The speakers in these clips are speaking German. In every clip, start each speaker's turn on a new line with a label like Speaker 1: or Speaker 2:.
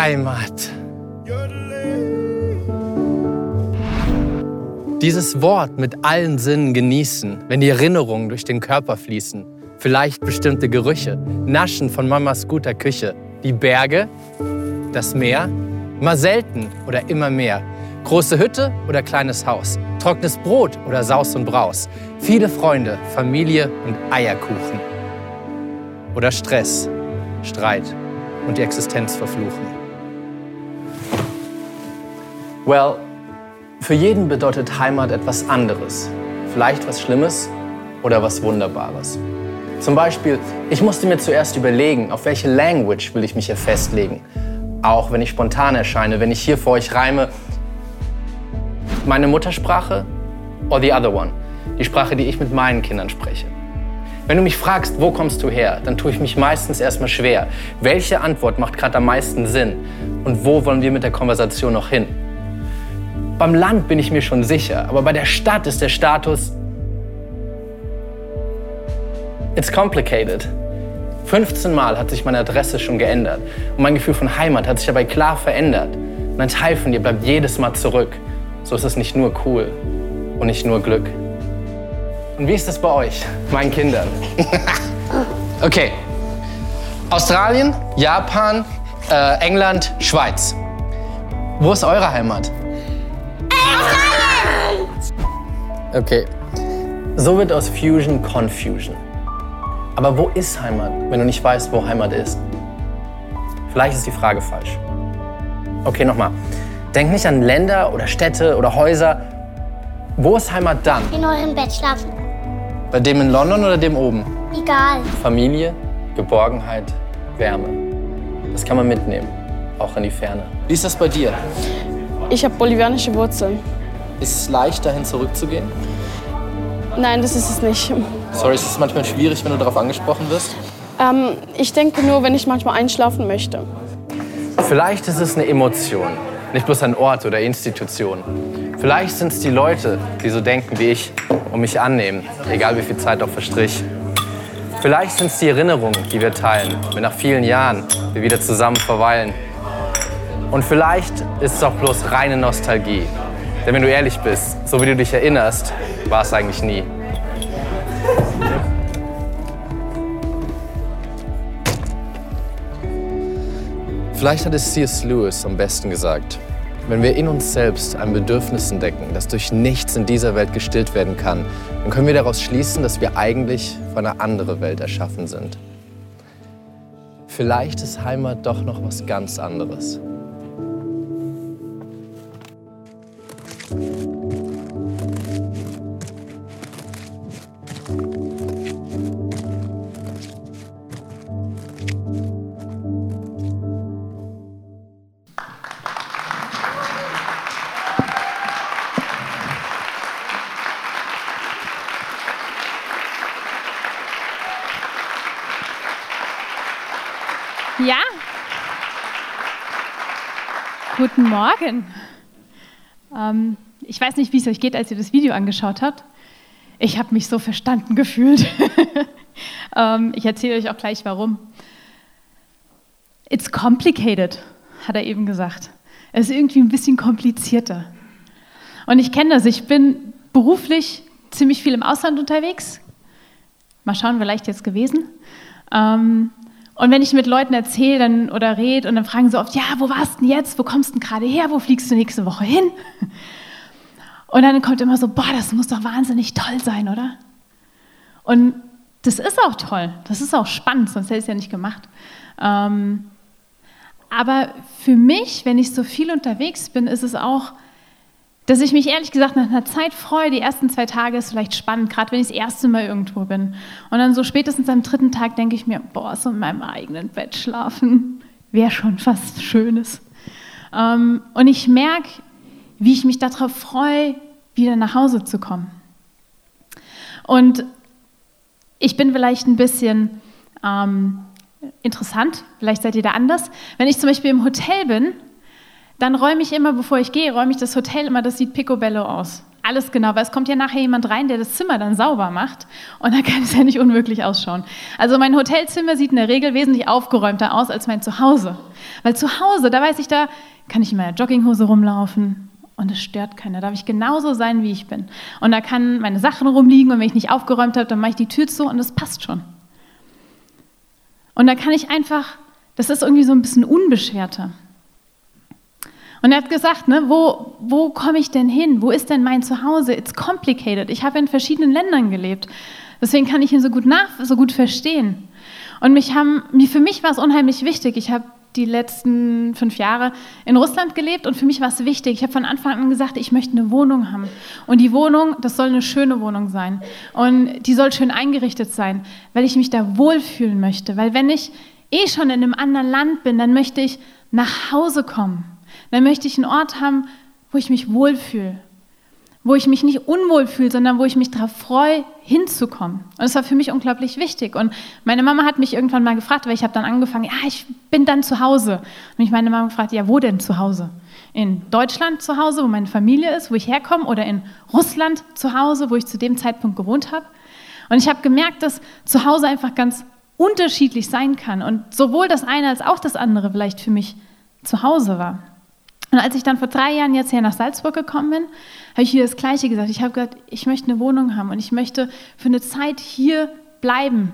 Speaker 1: Heimat. Dieses Wort mit allen Sinnen genießen, wenn die Erinnerungen durch den Körper fließen. Vielleicht bestimmte Gerüche, Naschen von Mamas guter Küche. Die Berge, das Meer, mal selten oder immer mehr. Große Hütte oder kleines Haus, trockenes Brot oder Saus und Braus. Viele Freunde, Familie und Eierkuchen. Oder Stress, Streit und die Existenz verfluchen. Well, für jeden bedeutet Heimat etwas anderes. Vielleicht was Schlimmes oder was Wunderbares. Zum Beispiel, ich musste mir zuerst überlegen, auf welche Language will ich mich hier festlegen. Auch wenn ich spontan erscheine, wenn ich hier vor euch reime, meine Muttersprache or the other one, die Sprache, die ich mit meinen Kindern spreche. Wenn du mich fragst, wo kommst du her, dann tue ich mich meistens erstmal schwer. Welche Antwort macht gerade am meisten Sinn? Und wo wollen wir mit der Konversation noch hin? Beim Land bin ich mir schon sicher, aber bei der Stadt ist der Status. It's complicated. 15 Mal hat sich meine Adresse schon geändert und mein Gefühl von Heimat hat sich dabei klar verändert. Und ein Teil von dir bleibt jedes Mal zurück. So ist es nicht nur cool und nicht nur Glück. Und wie ist das bei euch, meinen Kindern? okay. Australien, Japan, äh, England, Schweiz. Wo ist eure Heimat? Okay. So wird aus Fusion Confusion. Aber wo ist Heimat, wenn du nicht weißt, wo Heimat ist? Vielleicht ist die Frage falsch. Okay, nochmal. Denk nicht an Länder oder Städte oder Häuser. Wo ist Heimat dann?
Speaker 2: In eurem Bett schlafen.
Speaker 1: Bei dem in London oder dem oben?
Speaker 2: Egal.
Speaker 1: Familie, Geborgenheit, Wärme. Das kann man mitnehmen, auch in die Ferne. Wie ist das bei dir?
Speaker 3: Ich habe bolivianische Wurzeln.
Speaker 1: Ist es leicht, dahin zurückzugehen?
Speaker 3: Nein, das ist es nicht.
Speaker 1: Sorry, ist es manchmal schwierig, wenn du darauf angesprochen wirst?
Speaker 3: Ähm, ich denke nur, wenn ich manchmal einschlafen möchte.
Speaker 1: Vielleicht ist es eine Emotion, nicht bloß ein Ort oder Institution. Vielleicht sind es die Leute, die so denken wie ich und mich annehmen, egal wie viel Zeit auch verstrich. Vielleicht sind es die Erinnerungen, die wir teilen, wenn nach vielen Jahren wir wieder zusammen verweilen. Und vielleicht ist es auch bloß reine Nostalgie, denn wenn du ehrlich bist, so wie du dich erinnerst, war es eigentlich nie. Vielleicht hat es C.S. Lewis am besten gesagt. Wenn wir in uns selbst ein Bedürfnis entdecken, das durch nichts in dieser Welt gestillt werden kann, dann können wir daraus schließen, dass wir eigentlich für eine andere Welt erschaffen sind. Vielleicht ist Heimat doch noch was ganz anderes.
Speaker 4: Guten Morgen. Ähm, ich weiß nicht, wie es euch geht, als ihr das Video angeschaut habt. Ich habe mich so verstanden gefühlt. ähm, ich erzähle euch auch gleich, warum. It's complicated, hat er eben gesagt. Es ist irgendwie ein bisschen komplizierter. Und ich kenne das. Ich bin beruflich ziemlich viel im Ausland unterwegs. Mal schauen, vielleicht jetzt gewesen. Ähm, und wenn ich mit Leuten erzähle oder rede und dann fragen sie oft, ja, wo warst du denn jetzt? Wo kommst du denn gerade her? Wo fliegst du nächste Woche hin? Und dann kommt immer so, boah, das muss doch wahnsinnig toll sein, oder? Und das ist auch toll, das ist auch spannend, sonst hätte ich es ja nicht gemacht. Ähm, aber für mich, wenn ich so viel unterwegs bin, ist es auch dass ich mich ehrlich gesagt nach einer Zeit freue. Die ersten zwei Tage ist vielleicht spannend, gerade wenn ich das erste Mal irgendwo bin. Und dann so spätestens am dritten Tag denke ich mir, boah, so in meinem eigenen Bett schlafen wäre schon fast Schönes. Ähm, und ich merke, wie ich mich darauf freue, wieder nach Hause zu kommen. Und ich bin vielleicht ein bisschen ähm, interessant, vielleicht seid ihr da anders. Wenn ich zum Beispiel im Hotel bin dann räume ich immer, bevor ich gehe, räume ich das Hotel immer, das sieht picobello aus. alles genau, weil es kommt ja nachher jemand rein, der das Zimmer dann sauber macht und dann kann es ja nicht unmöglich ausschauen. Also mein Hotelzimmer sieht in der Regel wesentlich aufgeräumter aus als mein Zuhause. Weil zu Hause, da weiß ich, da kann ich in meiner Jogginghose rumlaufen und es stört keiner. Da darf ich genauso sein, wie ich bin. Und da kann meine Sachen rumliegen und wenn ich nicht aufgeräumt habe, dann mache ich die Tür zu und es passt schon. Und da kann ich einfach, das ist irgendwie so ein bisschen unbeschwerter. Und er hat gesagt, ne, wo, wo komme ich denn hin? Wo ist denn mein Zuhause? It's complicated. Ich habe in verschiedenen Ländern gelebt. Deswegen kann ich ihn so gut nach, so gut verstehen. Und mich haben, für mich war es unheimlich wichtig. Ich habe die letzten fünf Jahre in Russland gelebt und für mich war es wichtig. Ich habe von Anfang an gesagt, ich möchte eine Wohnung haben. Und die Wohnung, das soll eine schöne Wohnung sein. Und die soll schön eingerichtet sein, weil ich mich da wohlfühlen möchte. Weil wenn ich eh schon in einem anderen Land bin, dann möchte ich nach Hause kommen dann möchte ich einen Ort haben, wo ich mich wohlfühle, wo ich mich nicht unwohl fühle, sondern wo ich mich darauf freue, hinzukommen. Und das war für mich unglaublich wichtig. Und meine Mama hat mich irgendwann mal gefragt, weil ich habe dann angefangen, ja, ich bin dann zu Hause. Und mich meine Mama gefragt, ja, wo denn zu Hause? In Deutschland zu Hause, wo meine Familie ist, wo ich herkomme, oder in Russland zu Hause, wo ich zu dem Zeitpunkt gewohnt habe. Und ich habe gemerkt, dass zu Hause einfach ganz unterschiedlich sein kann und sowohl das eine als auch das andere vielleicht für mich zu Hause war. Und als ich dann vor drei Jahren jetzt hier nach Salzburg gekommen bin, habe ich hier das Gleiche gesagt. Ich habe gesagt, ich möchte eine Wohnung haben und ich möchte für eine Zeit hier bleiben.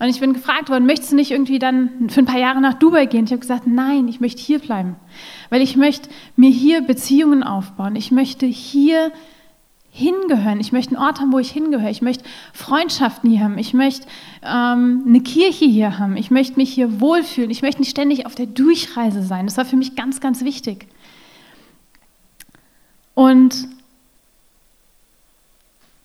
Speaker 4: Und ich bin gefragt worden, möchtest du nicht irgendwie dann für ein paar Jahre nach Dubai gehen? Ich habe gesagt, nein, ich möchte hier bleiben, weil ich möchte mir hier Beziehungen aufbauen. Ich möchte hier hingehören. Ich möchte einen Ort haben, wo ich hingehöre. Ich möchte Freundschaften hier haben. Ich möchte ähm, eine Kirche hier haben. Ich möchte mich hier wohlfühlen. Ich möchte nicht ständig auf der Durchreise sein. Das war für mich ganz, ganz wichtig. Und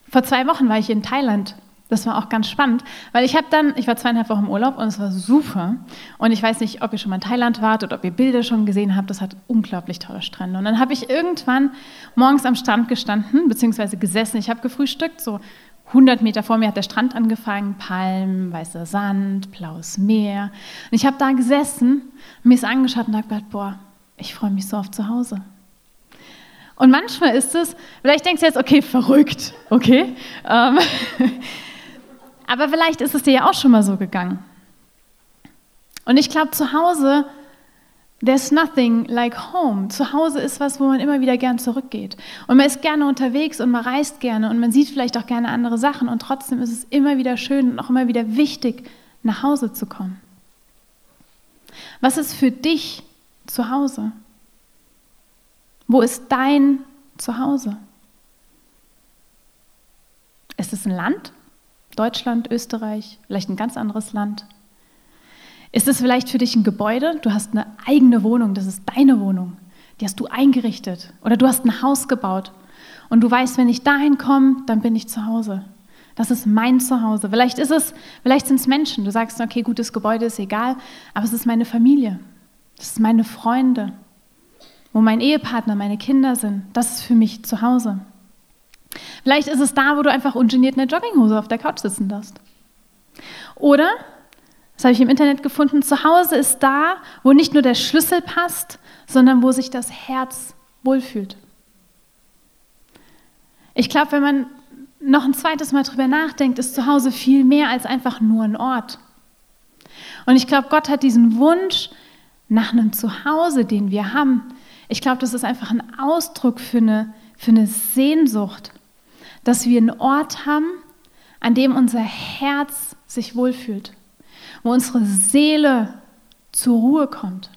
Speaker 4: vor zwei Wochen war ich in Thailand. Das war auch ganz spannend, weil ich habe dann, ich war zweieinhalb Wochen im Urlaub und es war super. Und ich weiß nicht, ob ihr schon mal in Thailand wart oder ob ihr Bilder schon gesehen habt. Das hat unglaublich tolle Strände. Und dann habe ich irgendwann morgens am Strand gestanden, beziehungsweise gesessen. Ich habe gefrühstückt, so 100 Meter vor mir hat der Strand angefangen, Palmen, weißer Sand, blaues Meer. Und ich habe da gesessen, mir es angeschaut und habe gedacht, boah, ich freue mich so auf zu Hause. Und manchmal ist es, vielleicht denkst du jetzt, okay, verrückt, okay. Ähm, aber vielleicht ist es dir ja auch schon mal so gegangen. Und ich glaube, zu Hause, there's nothing like home. Zu Hause ist was, wo man immer wieder gern zurückgeht. Und man ist gerne unterwegs und man reist gerne und man sieht vielleicht auch gerne andere Sachen. Und trotzdem ist es immer wieder schön und auch immer wieder wichtig, nach Hause zu kommen. Was ist für dich zu Hause? Wo ist dein Zuhause? Ist es ein Land? Deutschland, Österreich, vielleicht ein ganz anderes Land? Ist es vielleicht für dich ein Gebäude? Du hast eine eigene Wohnung, das ist deine Wohnung. Die hast du eingerichtet. Oder du hast ein Haus gebaut und du weißt, wenn ich dahin komme, dann bin ich zu Hause. Das ist mein Zuhause. Vielleicht ist es, vielleicht sind es Menschen. Du sagst, okay, gutes Gebäude ist egal, aber es ist meine Familie. Das ist meine Freunde wo mein Ehepartner, meine Kinder sind. Das ist für mich zu Hause. Vielleicht ist es da, wo du einfach ungeniert in der Jogginghose auf der Couch sitzen darfst. Oder, das habe ich im Internet gefunden, zu Hause ist da, wo nicht nur der Schlüssel passt, sondern wo sich das Herz wohlfühlt. Ich glaube, wenn man noch ein zweites Mal drüber nachdenkt, ist zu Hause viel mehr als einfach nur ein Ort. Und ich glaube, Gott hat diesen Wunsch nach einem Zuhause, den wir haben, ich glaube, das ist einfach ein Ausdruck für eine, für eine Sehnsucht, dass wir einen Ort haben, an dem unser Herz sich wohlfühlt, wo unsere Seele zur Ruhe kommt.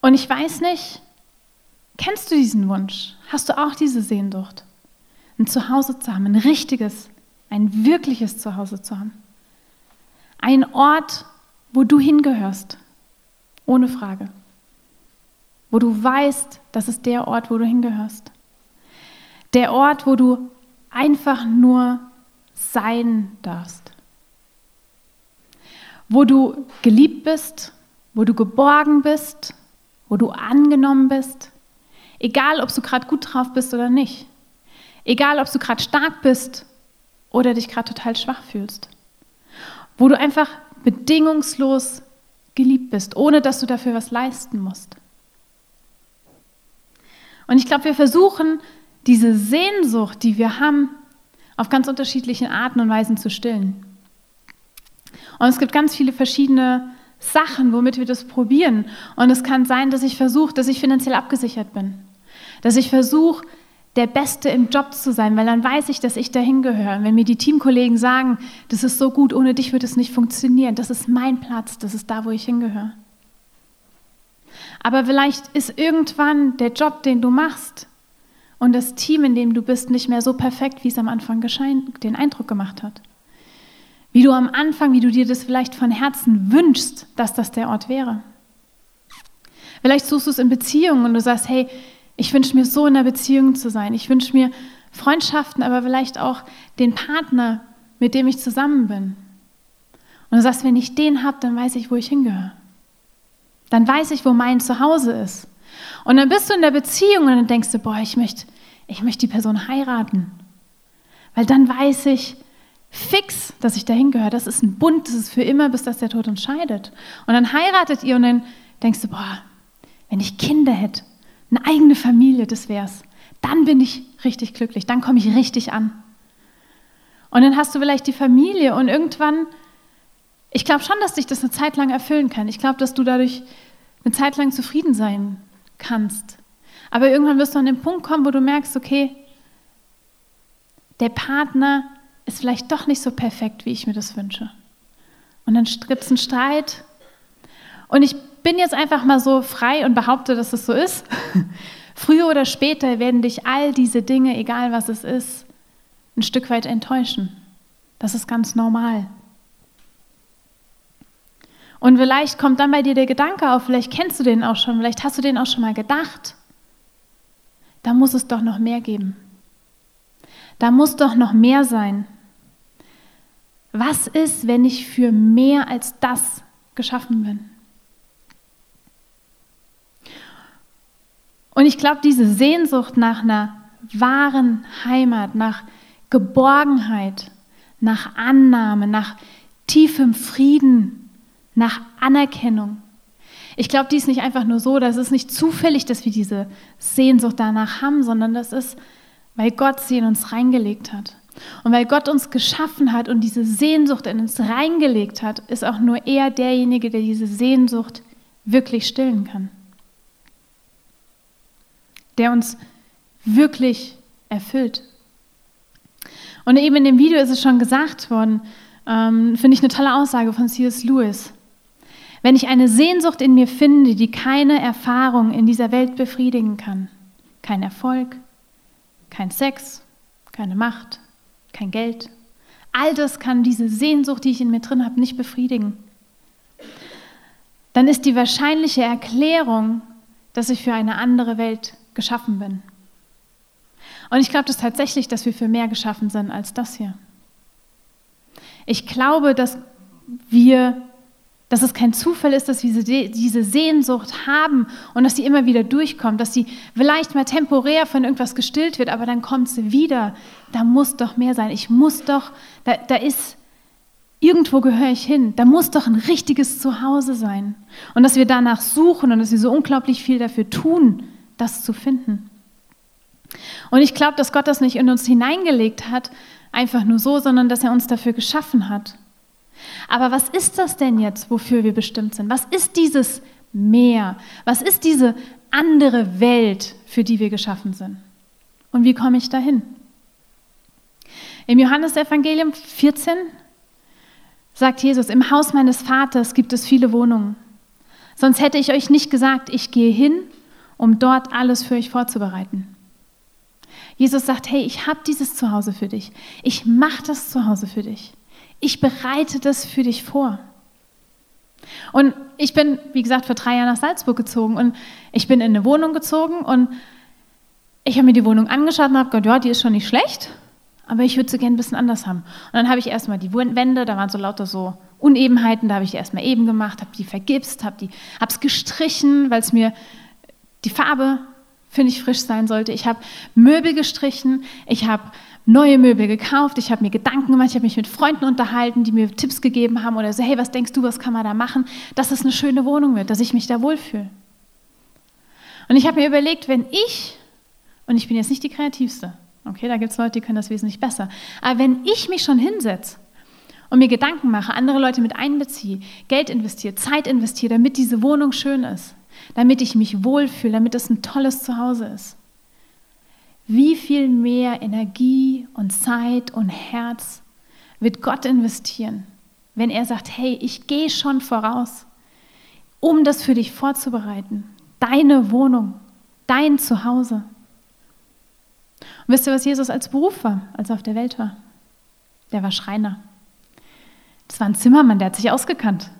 Speaker 4: Und ich weiß nicht, kennst du diesen Wunsch? Hast du auch diese Sehnsucht, ein Zuhause zu haben, ein richtiges, ein wirkliches Zuhause zu haben? Ein Ort, wo du hingehörst, ohne Frage. Wo du weißt, das ist der Ort, wo du hingehörst. Der Ort, wo du einfach nur sein darfst. Wo du geliebt bist, wo du geborgen bist, wo du angenommen bist. Egal, ob du gerade gut drauf bist oder nicht. Egal, ob du gerade stark bist oder dich gerade total schwach fühlst wo du einfach bedingungslos geliebt bist, ohne dass du dafür was leisten musst. Und ich glaube, wir versuchen, diese Sehnsucht, die wir haben, auf ganz unterschiedlichen Arten und Weisen zu stillen. Und es gibt ganz viele verschiedene Sachen, womit wir das probieren. Und es kann sein, dass ich versuche, dass ich finanziell abgesichert bin. Dass ich versuche, der Beste im Job zu sein, weil dann weiß ich, dass ich dahin gehöre. Wenn mir die Teamkollegen sagen, das ist so gut, ohne dich wird es nicht funktionieren, das ist mein Platz, das ist da, wo ich hingehöre. Aber vielleicht ist irgendwann der Job, den du machst und das Team, in dem du bist, nicht mehr so perfekt, wie es am Anfang den Eindruck gemacht hat. Wie du am Anfang, wie du dir das vielleicht von Herzen wünschst, dass das der Ort wäre. Vielleicht suchst du es in Beziehungen und du sagst, hey, ich wünsche mir so in einer Beziehung zu sein. Ich wünsche mir Freundschaften, aber vielleicht auch den Partner, mit dem ich zusammen bin. Und du sagst, wenn ich den habe, dann weiß ich, wo ich hingehöre. Dann weiß ich, wo mein Zuhause ist. Und dann bist du in der Beziehung und dann denkst du, boah, ich möchte, ich möchte die Person heiraten. Weil dann weiß ich fix, dass ich dahin gehöre. Das ist ein Bund, das ist für immer, bis das der Tod uns scheidet. Und dann heiratet ihr und dann denkst du, boah, wenn ich Kinder hätte, eine eigene Familie, das wär's. Dann bin ich richtig glücklich, dann komme ich richtig an. Und dann hast du vielleicht die Familie und irgendwann ich glaube schon, dass dich das eine Zeit lang erfüllen kann. Ich glaube, dass du dadurch eine Zeit lang zufrieden sein kannst. Aber irgendwann wirst du an den Punkt kommen, wo du merkst, okay, der Partner ist vielleicht doch nicht so perfekt, wie ich mir das wünsche. Und dann gibt es einen Streit. Und ich bin jetzt einfach mal so frei und behaupte, dass es so ist. Früher oder später werden dich all diese Dinge, egal was es ist, ein Stück weit enttäuschen. Das ist ganz normal. Und vielleicht kommt dann bei dir der Gedanke auf, vielleicht kennst du den auch schon, vielleicht hast du den auch schon mal gedacht. Da muss es doch noch mehr geben. Da muss doch noch mehr sein. Was ist, wenn ich für mehr als das geschaffen bin? Und ich glaube, diese Sehnsucht nach einer wahren Heimat, nach Geborgenheit, nach Annahme, nach tiefem Frieden, nach Anerkennung. Ich glaube, die ist nicht einfach nur so, das ist nicht zufällig, dass wir diese Sehnsucht danach haben, sondern das ist, weil Gott sie in uns reingelegt hat. Und weil Gott uns geschaffen hat und diese Sehnsucht in uns reingelegt hat, ist auch nur er derjenige, der diese Sehnsucht wirklich stillen kann. Der uns wirklich erfüllt. Und eben in dem Video ist es schon gesagt worden, ähm, finde ich eine tolle Aussage von C.S. Lewis. Wenn ich eine Sehnsucht in mir finde, die keine Erfahrung in dieser Welt befriedigen kann, kein Erfolg, kein Sex, keine Macht, kein Geld, all das kann diese Sehnsucht, die ich in mir drin habe, nicht befriedigen, dann ist die wahrscheinliche Erklärung, dass ich für eine andere Welt geschaffen bin. Und ich glaube das tatsächlich, dass wir für mehr geschaffen sind als das hier. Ich glaube, dass wir dass es kein Zufall ist, dass wir diese Sehnsucht haben und dass sie immer wieder durchkommt, dass sie vielleicht mal temporär von irgendwas gestillt wird, aber dann kommt sie wieder. Da muss doch mehr sein. Ich muss doch, da, da ist, irgendwo gehöre ich hin. Da muss doch ein richtiges Zuhause sein. Und dass wir danach suchen und dass wir so unglaublich viel dafür tun, das zu finden. Und ich glaube, dass Gott das nicht in uns hineingelegt hat, einfach nur so, sondern dass er uns dafür geschaffen hat. Aber was ist das denn jetzt, wofür wir bestimmt sind? Was ist dieses Meer? Was ist diese andere Welt, für die wir geschaffen sind? Und wie komme ich dahin? Im Johannesevangelium 14 sagt Jesus, im Haus meines Vaters gibt es viele Wohnungen. Sonst hätte ich euch nicht gesagt, ich gehe hin, um dort alles für euch vorzubereiten. Jesus sagt, hey, ich habe dieses Zuhause für dich. Ich mache das Zuhause für dich. Ich bereite das für dich vor. Und ich bin, wie gesagt, vor drei Jahren nach Salzburg gezogen und ich bin in eine Wohnung gezogen und ich habe mir die Wohnung angeschaut und habe gedacht, ja, die ist schon nicht schlecht, aber ich würde sie gerne ein bisschen anders haben. Und dann habe ich erstmal die Wände, da waren so lauter so Unebenheiten, da habe ich die erstmal eben gemacht, habe die vergipst, habe es gestrichen, weil es mir die Farbe, finde ich, frisch sein sollte. Ich habe Möbel gestrichen, ich habe neue Möbel gekauft, ich habe mir Gedanken gemacht, ich habe mich mit Freunden unterhalten, die mir Tipps gegeben haben oder so, hey, was denkst du, was kann man da machen, dass es eine schöne Wohnung wird, dass ich mich da wohlfühle. Und ich habe mir überlegt, wenn ich, und ich bin jetzt nicht die Kreativste, okay, da gibt es Leute, die können das wesentlich besser, aber wenn ich mich schon hinsetze und mir Gedanken mache, andere Leute mit einbeziehe, Geld investiere, Zeit investiere, damit diese Wohnung schön ist, damit ich mich wohlfühle, damit es ein tolles Zuhause ist, wie viel mehr Energie und Zeit und Herz wird Gott investieren, wenn er sagt, hey, ich gehe schon voraus, um das für dich vorzubereiten. Deine Wohnung, dein Zuhause. Und wisst ihr, was Jesus als Beruf war, als er auf der Welt war? Der war Schreiner. Das war ein Zimmermann, der hat sich ausgekannt.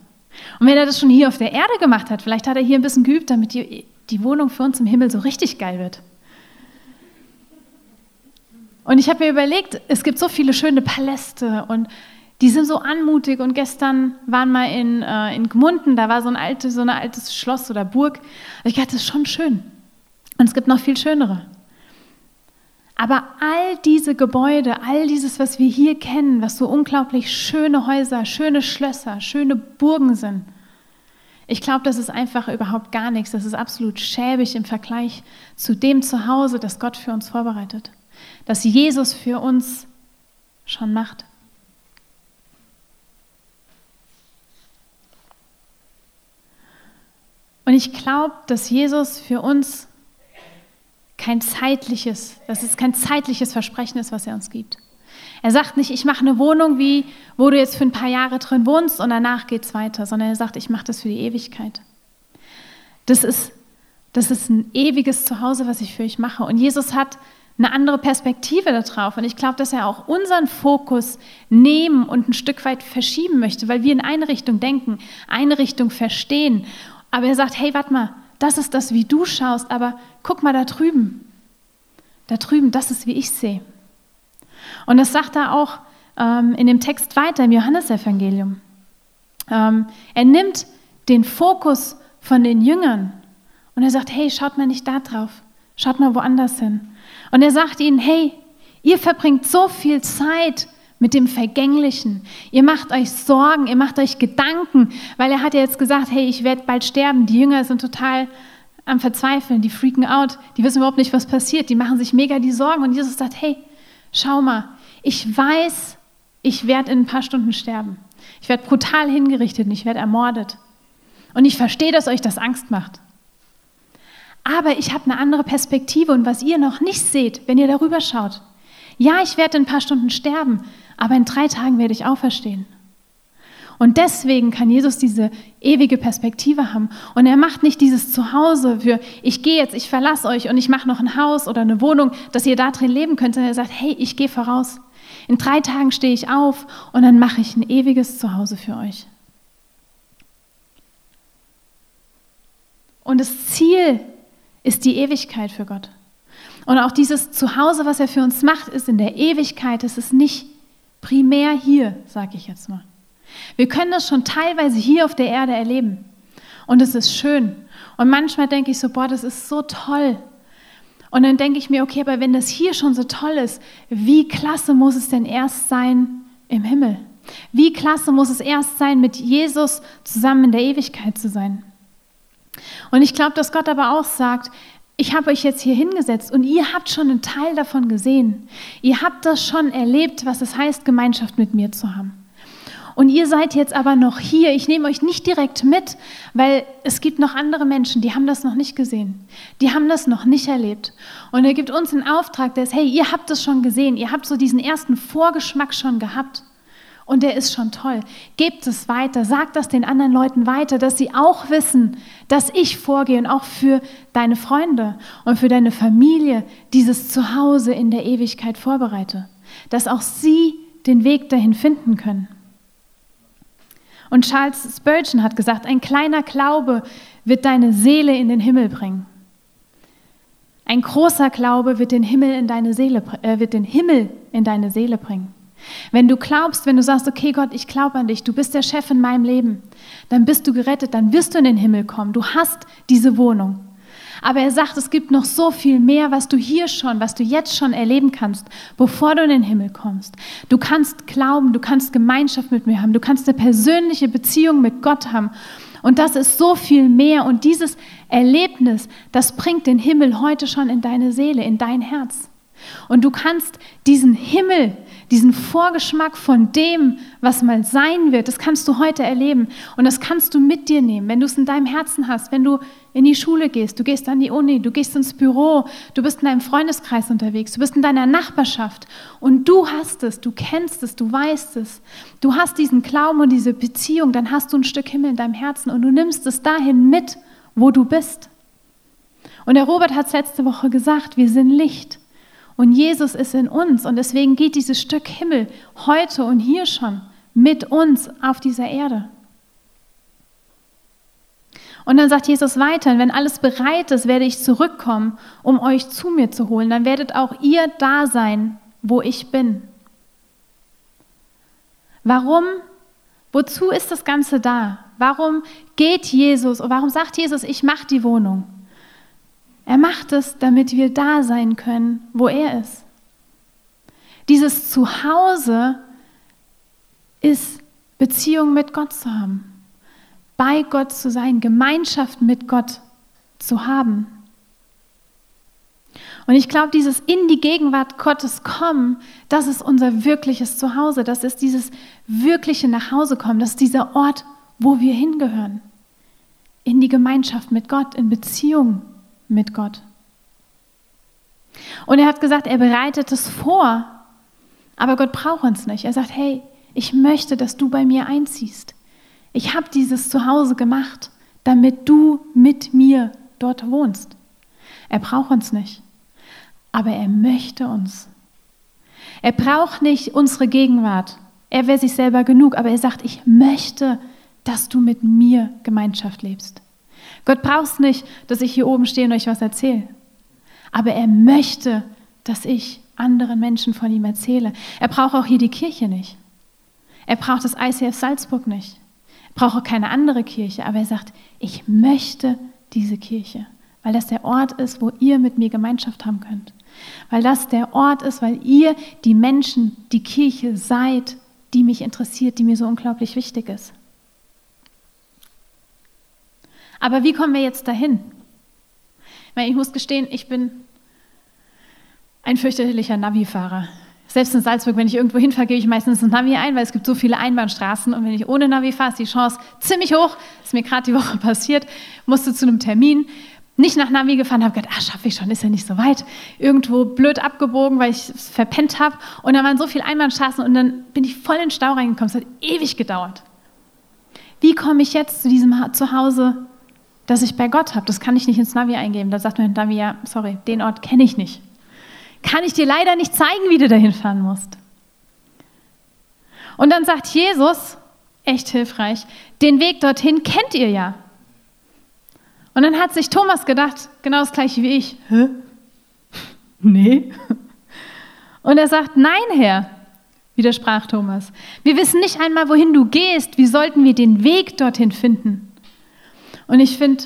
Speaker 4: Und wenn er das schon hier auf der Erde gemacht hat, vielleicht hat er hier ein bisschen geübt, damit die, die Wohnung für uns im Himmel so richtig geil wird. Und ich habe mir überlegt, es gibt so viele schöne Paläste und die sind so anmutig. Und gestern waren wir in, äh, in Gmunden, da war so ein, alte, so ein altes Schloss oder Burg. Und ich dachte, das ist schon schön. Und es gibt noch viel schönere. Aber all diese Gebäude, all dieses, was wir hier kennen, was so unglaublich schöne Häuser, schöne Schlösser, schöne Burgen sind, ich glaube, das ist einfach überhaupt gar nichts. Das ist absolut schäbig im Vergleich zu dem Zuhause, das Gott für uns vorbereitet das Jesus für uns schon macht. Und ich glaube, dass Jesus für uns kein zeitliches, dass es kein zeitliches Versprechen ist, was er uns gibt. Er sagt nicht, ich mache eine Wohnung, wie, wo du jetzt für ein paar Jahre drin wohnst und danach geht es weiter, sondern er sagt, ich mache das für die Ewigkeit. Das ist, das ist ein ewiges Zuhause, was ich für euch mache. Und Jesus hat eine andere Perspektive darauf. Und ich glaube, dass er auch unseren Fokus nehmen und ein Stück weit verschieben möchte, weil wir in eine Richtung denken, eine Richtung verstehen. Aber er sagt, hey, warte mal, das ist das, wie du schaust, aber guck mal da drüben. Da drüben, das ist, wie ich sehe. Und das sagt er auch ähm, in dem Text weiter im Johannesevangelium. Ähm, er nimmt den Fokus von den Jüngern und er sagt, hey, schaut mal nicht da drauf, schaut mal woanders hin. Und er sagt ihnen, hey, ihr verbringt so viel Zeit mit dem Vergänglichen. Ihr macht euch Sorgen, ihr macht euch Gedanken, weil er hat ja jetzt gesagt, hey, ich werde bald sterben. Die Jünger sind total am Verzweifeln, die freaken out, die wissen überhaupt nicht, was passiert, die machen sich mega die Sorgen. Und Jesus sagt, hey, schau mal, ich weiß, ich werde in ein paar Stunden sterben. Ich werde brutal hingerichtet und ich werde ermordet. Und ich verstehe, dass euch das Angst macht. Aber ich habe eine andere Perspektive und was ihr noch nicht seht, wenn ihr darüber schaut. Ja, ich werde in ein paar Stunden sterben, aber in drei Tagen werde ich auferstehen. Und deswegen kann Jesus diese ewige Perspektive haben. Und er macht nicht dieses Zuhause für, ich gehe jetzt, ich verlasse euch und ich mache noch ein Haus oder eine Wohnung, dass ihr da drin leben könnt, sondern er sagt, hey, ich gehe voraus. In drei Tagen stehe ich auf und dann mache ich ein ewiges Zuhause für euch. Und das Ziel ist die Ewigkeit für Gott. Und auch dieses Zuhause, was er für uns macht, ist in der Ewigkeit. Es ist nicht primär hier, sage ich jetzt mal. Wir können das schon teilweise hier auf der Erde erleben. Und es ist schön. Und manchmal denke ich so, boah, das ist so toll. Und dann denke ich mir, okay, aber wenn das hier schon so toll ist, wie klasse muss es denn erst sein im Himmel? Wie klasse muss es erst sein, mit Jesus zusammen in der Ewigkeit zu sein? Und ich glaube, dass Gott aber auch sagt, ich habe euch jetzt hier hingesetzt und ihr habt schon einen Teil davon gesehen. Ihr habt das schon erlebt, was es heißt, Gemeinschaft mit mir zu haben. Und ihr seid jetzt aber noch hier. Ich nehme euch nicht direkt mit, weil es gibt noch andere Menschen, die haben das noch nicht gesehen. Die haben das noch nicht erlebt. Und er gibt uns einen Auftrag, der ist, hey, ihr habt das schon gesehen. Ihr habt so diesen ersten Vorgeschmack schon gehabt und der ist schon toll. Gebt es weiter, sagt das den anderen Leuten weiter, dass sie auch wissen, dass ich vorgehe und auch für deine Freunde und für deine Familie dieses Zuhause in der Ewigkeit vorbereite, dass auch sie den Weg dahin finden können. Und Charles Spurgeon hat gesagt, ein kleiner Glaube wird deine Seele in den Himmel bringen. Ein großer Glaube wird den Himmel in deine Seele, äh, wird den Himmel in deine Seele bringen. Wenn du glaubst, wenn du sagst, okay Gott, ich glaube an dich, du bist der Chef in meinem Leben, dann bist du gerettet, dann wirst du in den Himmel kommen, du hast diese Wohnung. Aber er sagt, es gibt noch so viel mehr, was du hier schon, was du jetzt schon erleben kannst, bevor du in den Himmel kommst. Du kannst glauben, du kannst Gemeinschaft mit mir haben, du kannst eine persönliche Beziehung mit Gott haben. Und das ist so viel mehr. Und dieses Erlebnis, das bringt den Himmel heute schon in deine Seele, in dein Herz. Und du kannst diesen Himmel, diesen Vorgeschmack von dem, was mal sein wird, das kannst du heute erleben. Und das kannst du mit dir nehmen, wenn du es in deinem Herzen hast, wenn du in die Schule gehst, du gehst an die Uni, du gehst ins Büro, du bist in deinem Freundeskreis unterwegs, du bist in deiner Nachbarschaft und du hast es, du kennst es, du weißt es. Du hast diesen Glauben und diese Beziehung, dann hast du ein Stück Himmel in deinem Herzen und du nimmst es dahin mit, wo du bist. Und der Robert hat es letzte Woche gesagt, wir sind Licht. Und Jesus ist in uns und deswegen geht dieses Stück Himmel heute und hier schon mit uns auf dieser Erde. Und dann sagt Jesus weiter, wenn alles bereit ist, werde ich zurückkommen, um euch zu mir zu holen. Dann werdet auch ihr da sein, wo ich bin. Warum? Wozu ist das Ganze da? Warum geht Jesus, warum sagt Jesus, ich mache die Wohnung? Er macht es, damit wir da sein können, wo er ist. Dieses Zuhause ist Beziehung mit Gott zu haben, bei Gott zu sein, Gemeinschaft mit Gott zu haben. Und ich glaube, dieses in die Gegenwart Gottes kommen, das ist unser wirkliches Zuhause, das ist dieses wirkliche Nachhausekommen, das ist dieser Ort, wo wir hingehören. In die Gemeinschaft mit Gott, in Beziehung mit Gott. Und er hat gesagt, er bereitet es vor, aber Gott braucht uns nicht. Er sagt, hey, ich möchte, dass du bei mir einziehst. Ich habe dieses Zuhause gemacht, damit du mit mir dort wohnst. Er braucht uns nicht, aber er möchte uns. Er braucht nicht unsere Gegenwart. Er wäre sich selber genug, aber er sagt, ich möchte, dass du mit mir Gemeinschaft lebst. Gott braucht nicht, dass ich hier oben stehe und euch was erzähle. Aber er möchte, dass ich anderen Menschen von ihm erzähle. Er braucht auch hier die Kirche nicht. Er braucht das ICF Salzburg nicht. Er braucht auch keine andere Kirche. Aber er sagt, ich möchte diese Kirche, weil das der Ort ist, wo ihr mit mir Gemeinschaft haben könnt. Weil das der Ort ist, weil ihr die Menschen, die Kirche seid, die mich interessiert, die mir so unglaublich wichtig ist. Aber wie kommen wir jetzt dahin? Ich muss gestehen, ich bin ein fürchterlicher Navi-Fahrer. Selbst in Salzburg, wenn ich irgendwo hinfahre, gebe ich meistens ein Navi ein, weil es gibt so viele Einbahnstraßen. Und wenn ich ohne Navi fahre, ist die Chance ziemlich hoch. Ist mir gerade die Woche passiert. Musste zu einem Termin, nicht nach Navi gefahren, habe gedacht, ah, schaffe ich schon, ist ja nicht so weit. Irgendwo blöd abgebogen, weil ich es verpennt habe. Und da waren so viele Einbahnstraßen und dann bin ich voll in den Stau reingekommen. Es hat ewig gedauert. Wie komme ich jetzt zu diesem Zuhause das ich bei Gott habe. Das kann ich nicht ins Navi eingeben. Da sagt mir Navi, ja, sorry, den Ort kenne ich nicht. Kann ich dir leider nicht zeigen, wie du dahin fahren musst. Und dann sagt Jesus, echt hilfreich, den Weg dorthin kennt ihr ja. Und dann hat sich Thomas gedacht, genau das gleiche wie ich. Hä? Nee. Und er sagt, nein, Herr, widersprach Thomas. Wir wissen nicht einmal, wohin du gehst. Wie sollten wir den Weg dorthin finden? Und ich finde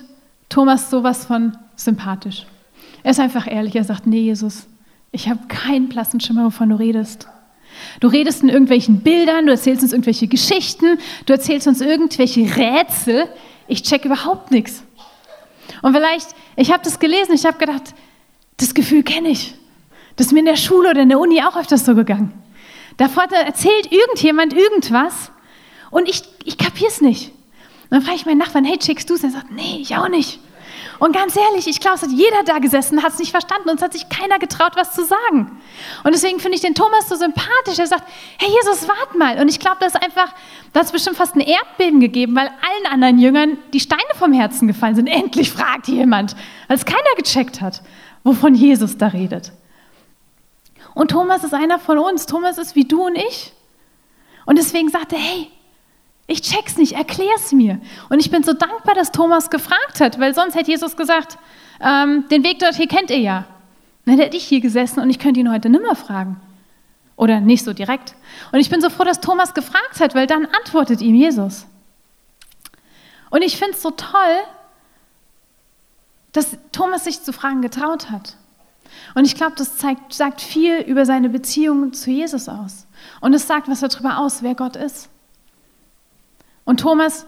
Speaker 4: Thomas sowas von sympathisch. Er ist einfach ehrlich. Er sagt, nee, Jesus, ich habe keinen blassen Schimmer, wovon du redest. Du redest in irgendwelchen Bildern, du erzählst uns irgendwelche Geschichten, du erzählst uns irgendwelche Rätsel. Ich check überhaupt nichts. Und vielleicht, ich habe das gelesen, ich habe gedacht, das Gefühl kenne ich. Das ist mir in der Schule oder in der Uni auch öfters so gegangen. Da erzählt irgendjemand irgendwas und ich, ich kapiere es nicht. Und dann frage ich meinen Nachbarn, hey, checkst du es? Er sagt, nee, ich auch nicht. Und ganz ehrlich, ich glaube, es hat jeder da gesessen, hat es nicht verstanden und es hat sich keiner getraut, was zu sagen. Und deswegen finde ich den Thomas so sympathisch. Er sagt, hey Jesus, wart mal. Und ich glaube, das ist einfach, da hat es bestimmt fast ein Erdbeben gegeben, weil allen anderen Jüngern die Steine vom Herzen gefallen sind. Endlich fragt jemand, weil es keiner gecheckt hat, wovon Jesus da redet. Und Thomas ist einer von uns. Thomas ist wie du und ich. Und deswegen sagt er, hey, ich check's nicht, erklär's mir. Und ich bin so dankbar, dass Thomas gefragt hat, weil sonst hätte Jesus gesagt, ähm, den Weg dort hier kennt ihr ja. Dann hätte ich hier gesessen und ich könnte ihn heute nimmer fragen. Oder nicht so direkt. Und ich bin so froh, dass Thomas gefragt hat, weil dann antwortet ihm Jesus. Und ich finde es so toll, dass Thomas sich zu fragen getraut hat. Und ich glaube, das zeigt, sagt viel über seine Beziehung zu Jesus aus. Und es sagt was darüber aus, wer Gott ist. Und Thomas,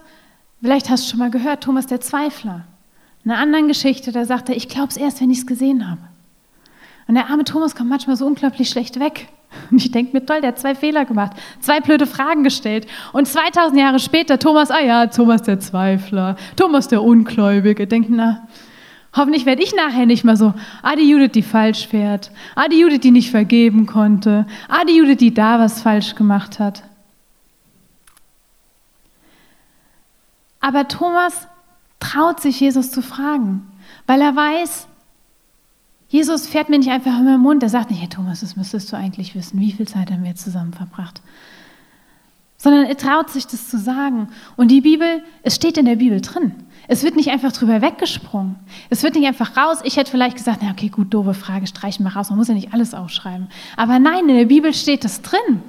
Speaker 4: vielleicht hast du schon mal gehört, Thomas der Zweifler. In einer anderen Geschichte, da sagt er, ich glaube es erst, wenn ich es gesehen habe. Und der arme Thomas kommt manchmal so unglaublich schlecht weg. Und ich denke mir, toll, der hat zwei Fehler gemacht, zwei blöde Fragen gestellt. Und 2000 Jahre später, Thomas, ah ja, Thomas der Zweifler, Thomas der Ungläubige, denkt, na, hoffentlich werde ich nachher nicht mal so, ah, die Judith, die falsch fährt, ah, die Judith, die nicht vergeben konnte, ah, die Judith, die da was falsch gemacht hat. Aber Thomas traut sich, Jesus zu fragen, weil er weiß, Jesus fährt mir nicht einfach in den Mund, er sagt nicht, hey Thomas, das müsstest du eigentlich wissen, wie viel Zeit haben wir zusammen verbracht. Sondern er traut sich, das zu sagen. Und die Bibel, es steht in der Bibel drin. Es wird nicht einfach drüber weggesprungen. Es wird nicht einfach raus. Ich hätte vielleicht gesagt, na okay, gut, doofe Frage, streichen wir raus. Man muss ja nicht alles aufschreiben. Aber nein, in der Bibel steht das drin.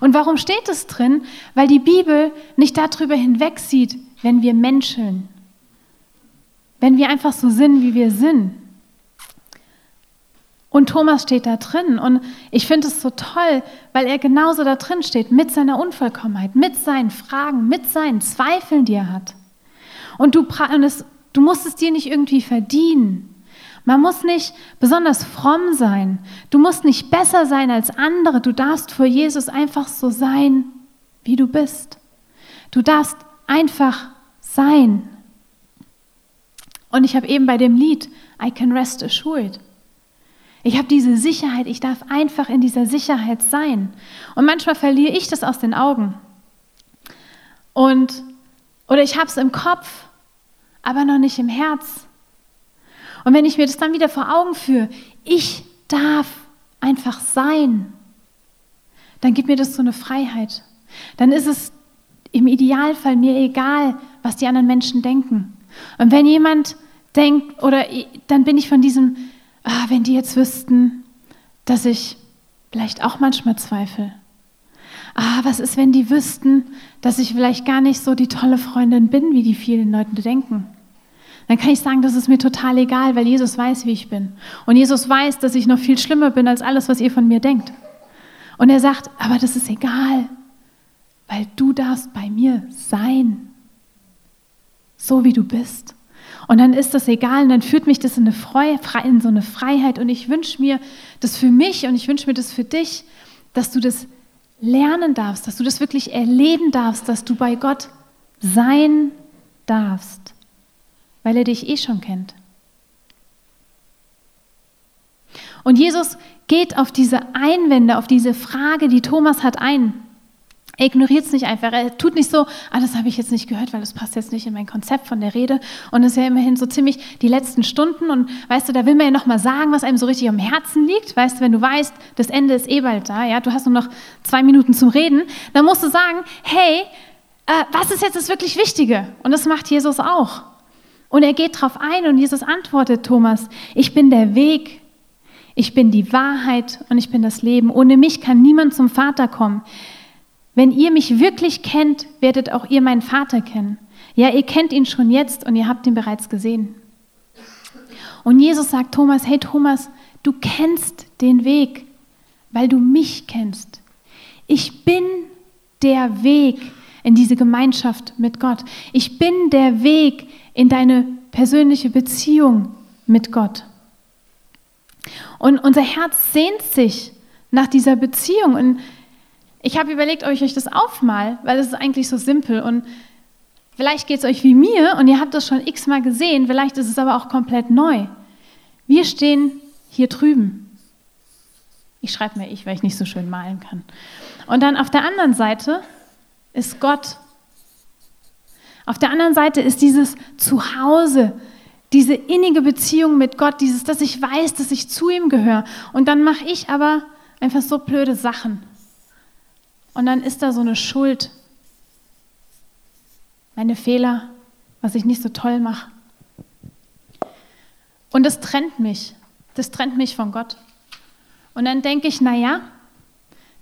Speaker 4: Und warum steht es drin? Weil die Bibel nicht darüber hinwegsieht, wenn wir menscheln. Wenn wir einfach so sind, wie wir sind. Und Thomas steht da drin und ich finde es so toll, weil er genauso da drin steht, mit seiner Unvollkommenheit, mit seinen Fragen, mit seinen Zweifeln, die er hat. Und du, und es, du musst es dir nicht irgendwie verdienen. Man muss nicht besonders fromm sein. Du musst nicht besser sein als andere. Du darfst vor Jesus einfach so sein, wie du bist. Du darfst einfach sein. Und ich habe eben bei dem Lied I Can Rest Assured ich habe diese Sicherheit, ich darf einfach in dieser Sicherheit sein. Und manchmal verliere ich das aus den Augen. Und, oder ich habe es im Kopf, aber noch nicht im Herz. Und wenn ich mir das dann wieder vor Augen führe, ich darf einfach sein, dann gibt mir das so eine Freiheit. Dann ist es im Idealfall mir egal, was die anderen Menschen denken. Und wenn jemand denkt, oder dann bin ich von diesem ah, wenn die jetzt wüssten, dass ich vielleicht auch manchmal zweifle. Ah, was ist, wenn die wüssten, dass ich vielleicht gar nicht so die tolle Freundin bin, wie die vielen Leute denken? Dann kann ich sagen, das ist mir total egal, weil Jesus weiß, wie ich bin. Und Jesus weiß, dass ich noch viel schlimmer bin als alles, was ihr von mir denkt. Und er sagt, aber das ist egal, weil du darfst bei mir sein, so wie du bist. Und dann ist das egal und dann führt mich das in, eine Freude, in so eine Freiheit. Und ich wünsche mir das für mich und ich wünsche mir das für dich, dass du das lernen darfst, dass du das wirklich erleben darfst, dass du bei Gott sein darfst, weil er dich eh schon kennt. Und Jesus geht auf diese Einwände, auf diese Frage, die Thomas hat, ein. Er ignoriert es nicht einfach. Er tut nicht so, ah, das habe ich jetzt nicht gehört, weil das passt jetzt nicht in mein Konzept von der Rede. Und das ist ja immerhin so ziemlich die letzten Stunden. Und weißt du, da will man ja nochmal sagen, was einem so richtig am Herzen liegt. Weißt du, wenn du weißt, das Ende ist eh bald da, ja, du hast nur noch zwei Minuten zum Reden, dann musst du sagen, hey, äh, was ist jetzt das wirklich Wichtige? Und das macht Jesus auch. Und er geht darauf ein und Jesus antwortet, Thomas, ich bin der Weg, ich bin die Wahrheit und ich bin das Leben. Ohne mich kann niemand zum Vater kommen. Wenn ihr mich wirklich kennt, werdet auch ihr meinen Vater kennen. Ja, ihr kennt ihn schon jetzt und ihr habt ihn bereits gesehen. Und Jesus sagt Thomas, hey Thomas, du kennst den Weg, weil du mich kennst. Ich bin der Weg in diese Gemeinschaft mit Gott. Ich bin der Weg in deine persönliche Beziehung mit Gott. Und unser Herz sehnt sich nach dieser Beziehung. Und ich habe überlegt, ob ich euch das aufmal, weil es ist eigentlich so simpel und vielleicht geht es euch wie mir und ihr habt das schon x-mal gesehen, vielleicht ist es aber auch komplett neu. Wir stehen hier drüben. Ich schreibe mir ich, weil ich nicht so schön malen kann. Und dann auf der anderen Seite ist Gott. Auf der anderen Seite ist dieses Zuhause, diese innige Beziehung mit Gott, dieses, dass ich weiß, dass ich zu ihm gehöre. Und dann mache ich aber einfach so blöde Sachen. Und dann ist da so eine Schuld, meine Fehler, was ich nicht so toll mache. Und das trennt mich. Das trennt mich von Gott. Und dann denke ich, naja,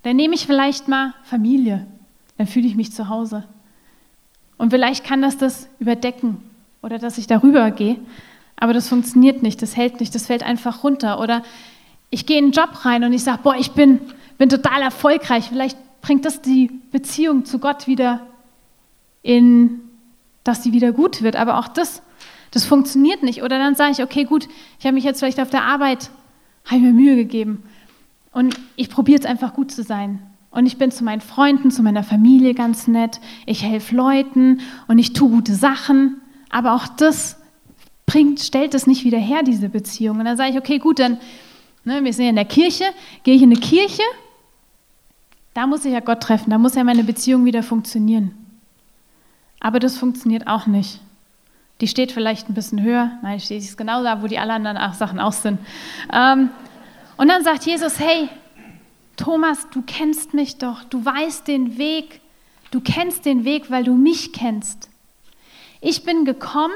Speaker 4: dann nehme ich vielleicht mal Familie. Dann fühle ich mich zu Hause. Und vielleicht kann das das überdecken oder dass ich darüber gehe. Aber das funktioniert nicht, das hält nicht, das fällt einfach runter. Oder ich gehe in einen Job rein und ich sage, boah, ich bin, bin total erfolgreich. Vielleicht bringt das die Beziehung zu Gott wieder in, dass sie wieder gut wird. Aber auch das, das funktioniert nicht. Oder dann sage ich, okay, gut, ich habe mich jetzt vielleicht auf der Arbeit, habe mir Mühe gegeben. Und ich probiere jetzt einfach gut zu sein. Und ich bin zu meinen Freunden, zu meiner Familie ganz nett. Ich helfe Leuten und ich tue gute Sachen. Aber auch das bringt, stellt es nicht wieder her, diese Beziehung. Und dann sage ich, okay, gut, dann, ne, wir sind ja in der Kirche, gehe ich in eine Kirche, da muss ich ja Gott treffen, da muss ja meine Beziehung wieder funktionieren. Aber das funktioniert auch nicht. Die steht vielleicht ein bisschen höher, nein, die steht genau da, wo die alle anderen Sachen auch sind. Ähm, und dann sagt Jesus, hey, Thomas, du kennst mich doch, du weißt den Weg, du kennst den Weg, weil du mich kennst. Ich bin gekommen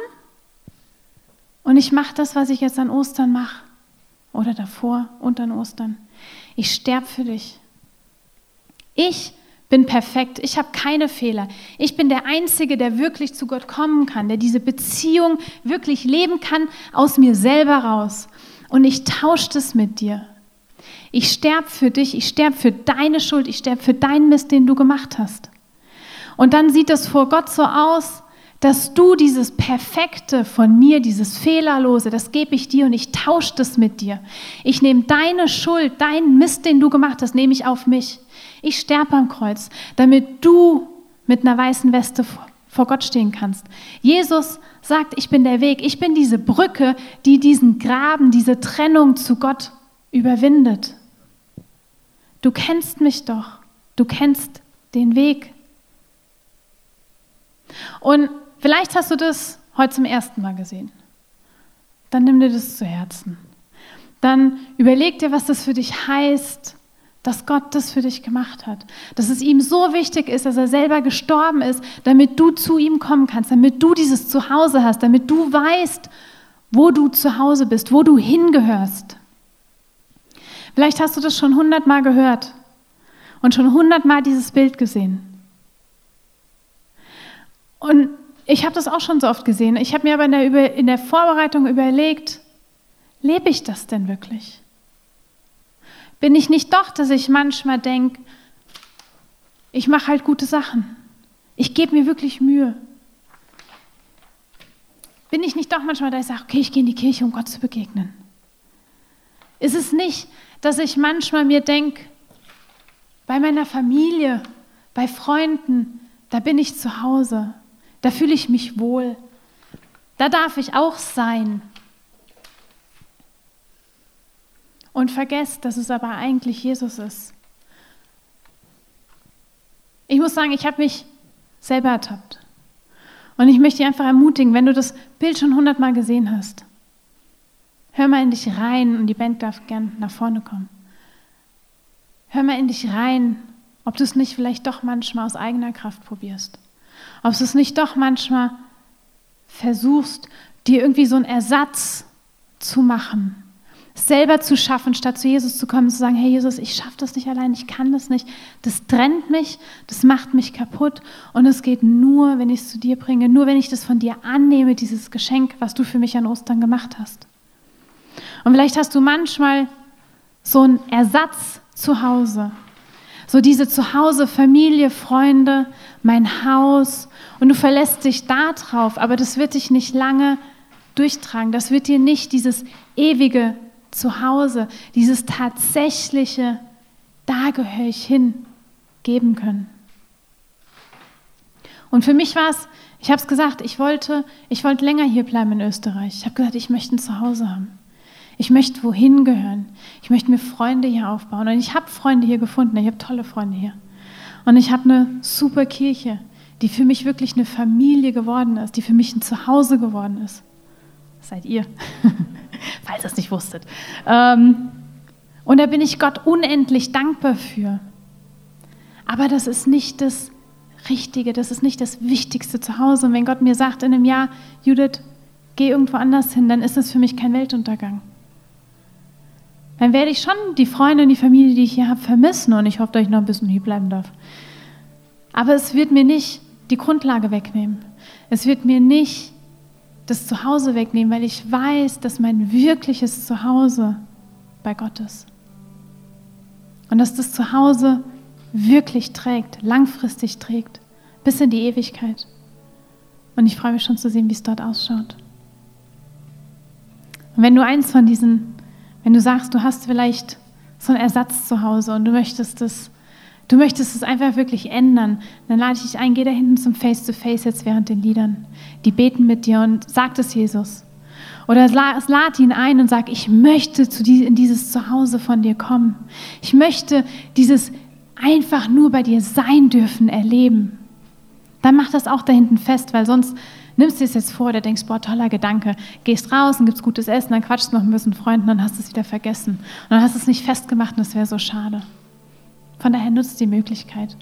Speaker 4: und ich mache das, was ich jetzt an Ostern mache oder davor und an Ostern. Ich sterbe für dich. Ich bin perfekt, ich habe keine Fehler. Ich bin der Einzige, der wirklich zu Gott kommen kann, der diese Beziehung wirklich leben kann aus mir selber raus. Und ich tausche das mit dir. Ich sterbe für dich, ich sterbe für deine Schuld, ich sterbe für deinen Mist, den du gemacht hast. Und dann sieht es vor Gott so aus, dass du dieses Perfekte von mir, dieses Fehlerlose, das gebe ich dir und ich tausche das mit dir. Ich nehme deine Schuld, deinen Mist, den du gemacht hast, nehme ich auf mich. Ich sterbe am Kreuz, damit du mit einer weißen Weste vor Gott stehen kannst. Jesus sagt, ich bin der Weg, ich bin diese Brücke, die diesen Graben, diese Trennung zu Gott überwindet. Du kennst mich doch, du kennst den Weg. Und vielleicht hast du das heute zum ersten Mal gesehen. Dann nimm dir das zu Herzen. Dann überleg dir, was das für dich heißt, dass Gott das für dich gemacht hat. Dass es ihm so wichtig ist, dass er selber gestorben ist, damit du zu ihm kommen kannst, damit du dieses Zuhause hast, damit du weißt, wo du zu Hause bist, wo du hingehörst. Vielleicht hast du das schon hundertmal gehört und schon hundertmal dieses Bild gesehen. Und ich habe das auch schon so oft gesehen. Ich habe mir aber in der, in der Vorbereitung überlegt, lebe ich das denn wirklich? Bin ich nicht doch, dass ich manchmal denke, ich mache halt gute Sachen. Ich gebe mir wirklich Mühe. Bin ich nicht doch manchmal, dass ich sage, okay, ich gehe in die Kirche, um Gott zu begegnen? Ist es nicht, dass ich manchmal mir denke, bei meiner Familie, bei Freunden, da bin ich zu Hause, da fühle ich mich wohl, da darf ich auch sein. Und vergesst, dass es aber eigentlich Jesus ist. Ich muss sagen, ich habe mich selber ertappt. Und ich möchte dich einfach ermutigen, wenn du das Bild schon hundertmal gesehen hast, Hör mal in dich rein und die Band darf gern nach vorne kommen. Hör mal in dich rein, ob du es nicht vielleicht doch manchmal aus eigener Kraft probierst. Ob du es nicht doch manchmal versuchst, dir irgendwie so einen Ersatz zu machen, selber zu schaffen, statt zu Jesus zu kommen und zu sagen, hey Jesus, ich schaffe das nicht allein, ich kann das nicht, das trennt mich, das macht mich kaputt und es geht nur, wenn ich es zu dir bringe, nur wenn ich das von dir annehme, dieses Geschenk, was du für mich an Ostern gemacht hast. Und vielleicht hast du manchmal so einen Ersatz zu Hause. So diese Zuhause, Familie, Freunde, mein Haus. Und du verlässt dich da drauf, aber das wird dich nicht lange durchtragen. Das wird dir nicht dieses ewige Zuhause, dieses tatsächliche, da gehöre ich hin, geben können. Und für mich war es, ich habe es gesagt, ich wollte, ich wollte länger hier bleiben in Österreich. Ich habe gesagt, ich möchte ein Zuhause haben. Ich möchte wohin gehören. Ich möchte mir Freunde hier aufbauen. Und ich habe Freunde hier gefunden. Ich habe tolle Freunde hier. Und ich habe eine super Kirche, die für mich wirklich eine Familie geworden ist, die für mich ein Zuhause geworden ist. Das seid ihr, falls ihr es nicht wusstet. Ähm, und da bin ich Gott unendlich dankbar für. Aber das ist nicht das Richtige, das ist nicht das Wichtigste zu Hause. Und wenn Gott mir sagt in einem Jahr, Judith, geh irgendwo anders hin, dann ist das für mich kein Weltuntergang dann werde ich schon die Freunde und die Familie, die ich hier habe, vermissen und ich hoffe, dass ich noch ein bisschen hier bleiben darf. Aber es wird mir nicht die Grundlage wegnehmen. Es wird mir nicht das Zuhause wegnehmen, weil ich weiß, dass mein wirkliches Zuhause bei Gott ist. Und dass das Zuhause wirklich trägt, langfristig trägt, bis in die Ewigkeit. Und ich freue mich schon zu sehen, wie es dort ausschaut. Und wenn du eins von diesen, wenn du sagst, du hast vielleicht so einen Ersatz zu Hause und du möchtest es, du möchtest es einfach wirklich ändern, dann lade ich dich ein, geh da hinten zum Face-to-Face -face jetzt während den Liedern. Die beten mit dir und sag es Jesus. Oder lad ihn ein und sag, ich möchte in dieses Zuhause von dir kommen. Ich möchte dieses einfach nur bei dir sein dürfen erleben. Dann mach das auch da hinten fest, weil sonst nimmst du es jetzt vor, der denkst, boah, toller Gedanke, gehst raus und gibst gutes Essen, dann quatschst noch ein bisschen Freunden, dann hast du es wieder vergessen. Und dann hast du es nicht festgemacht und das wäre so schade. Von daher nutzt die Möglichkeit,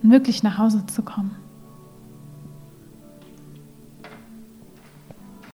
Speaker 4: wirklich nach Hause zu kommen.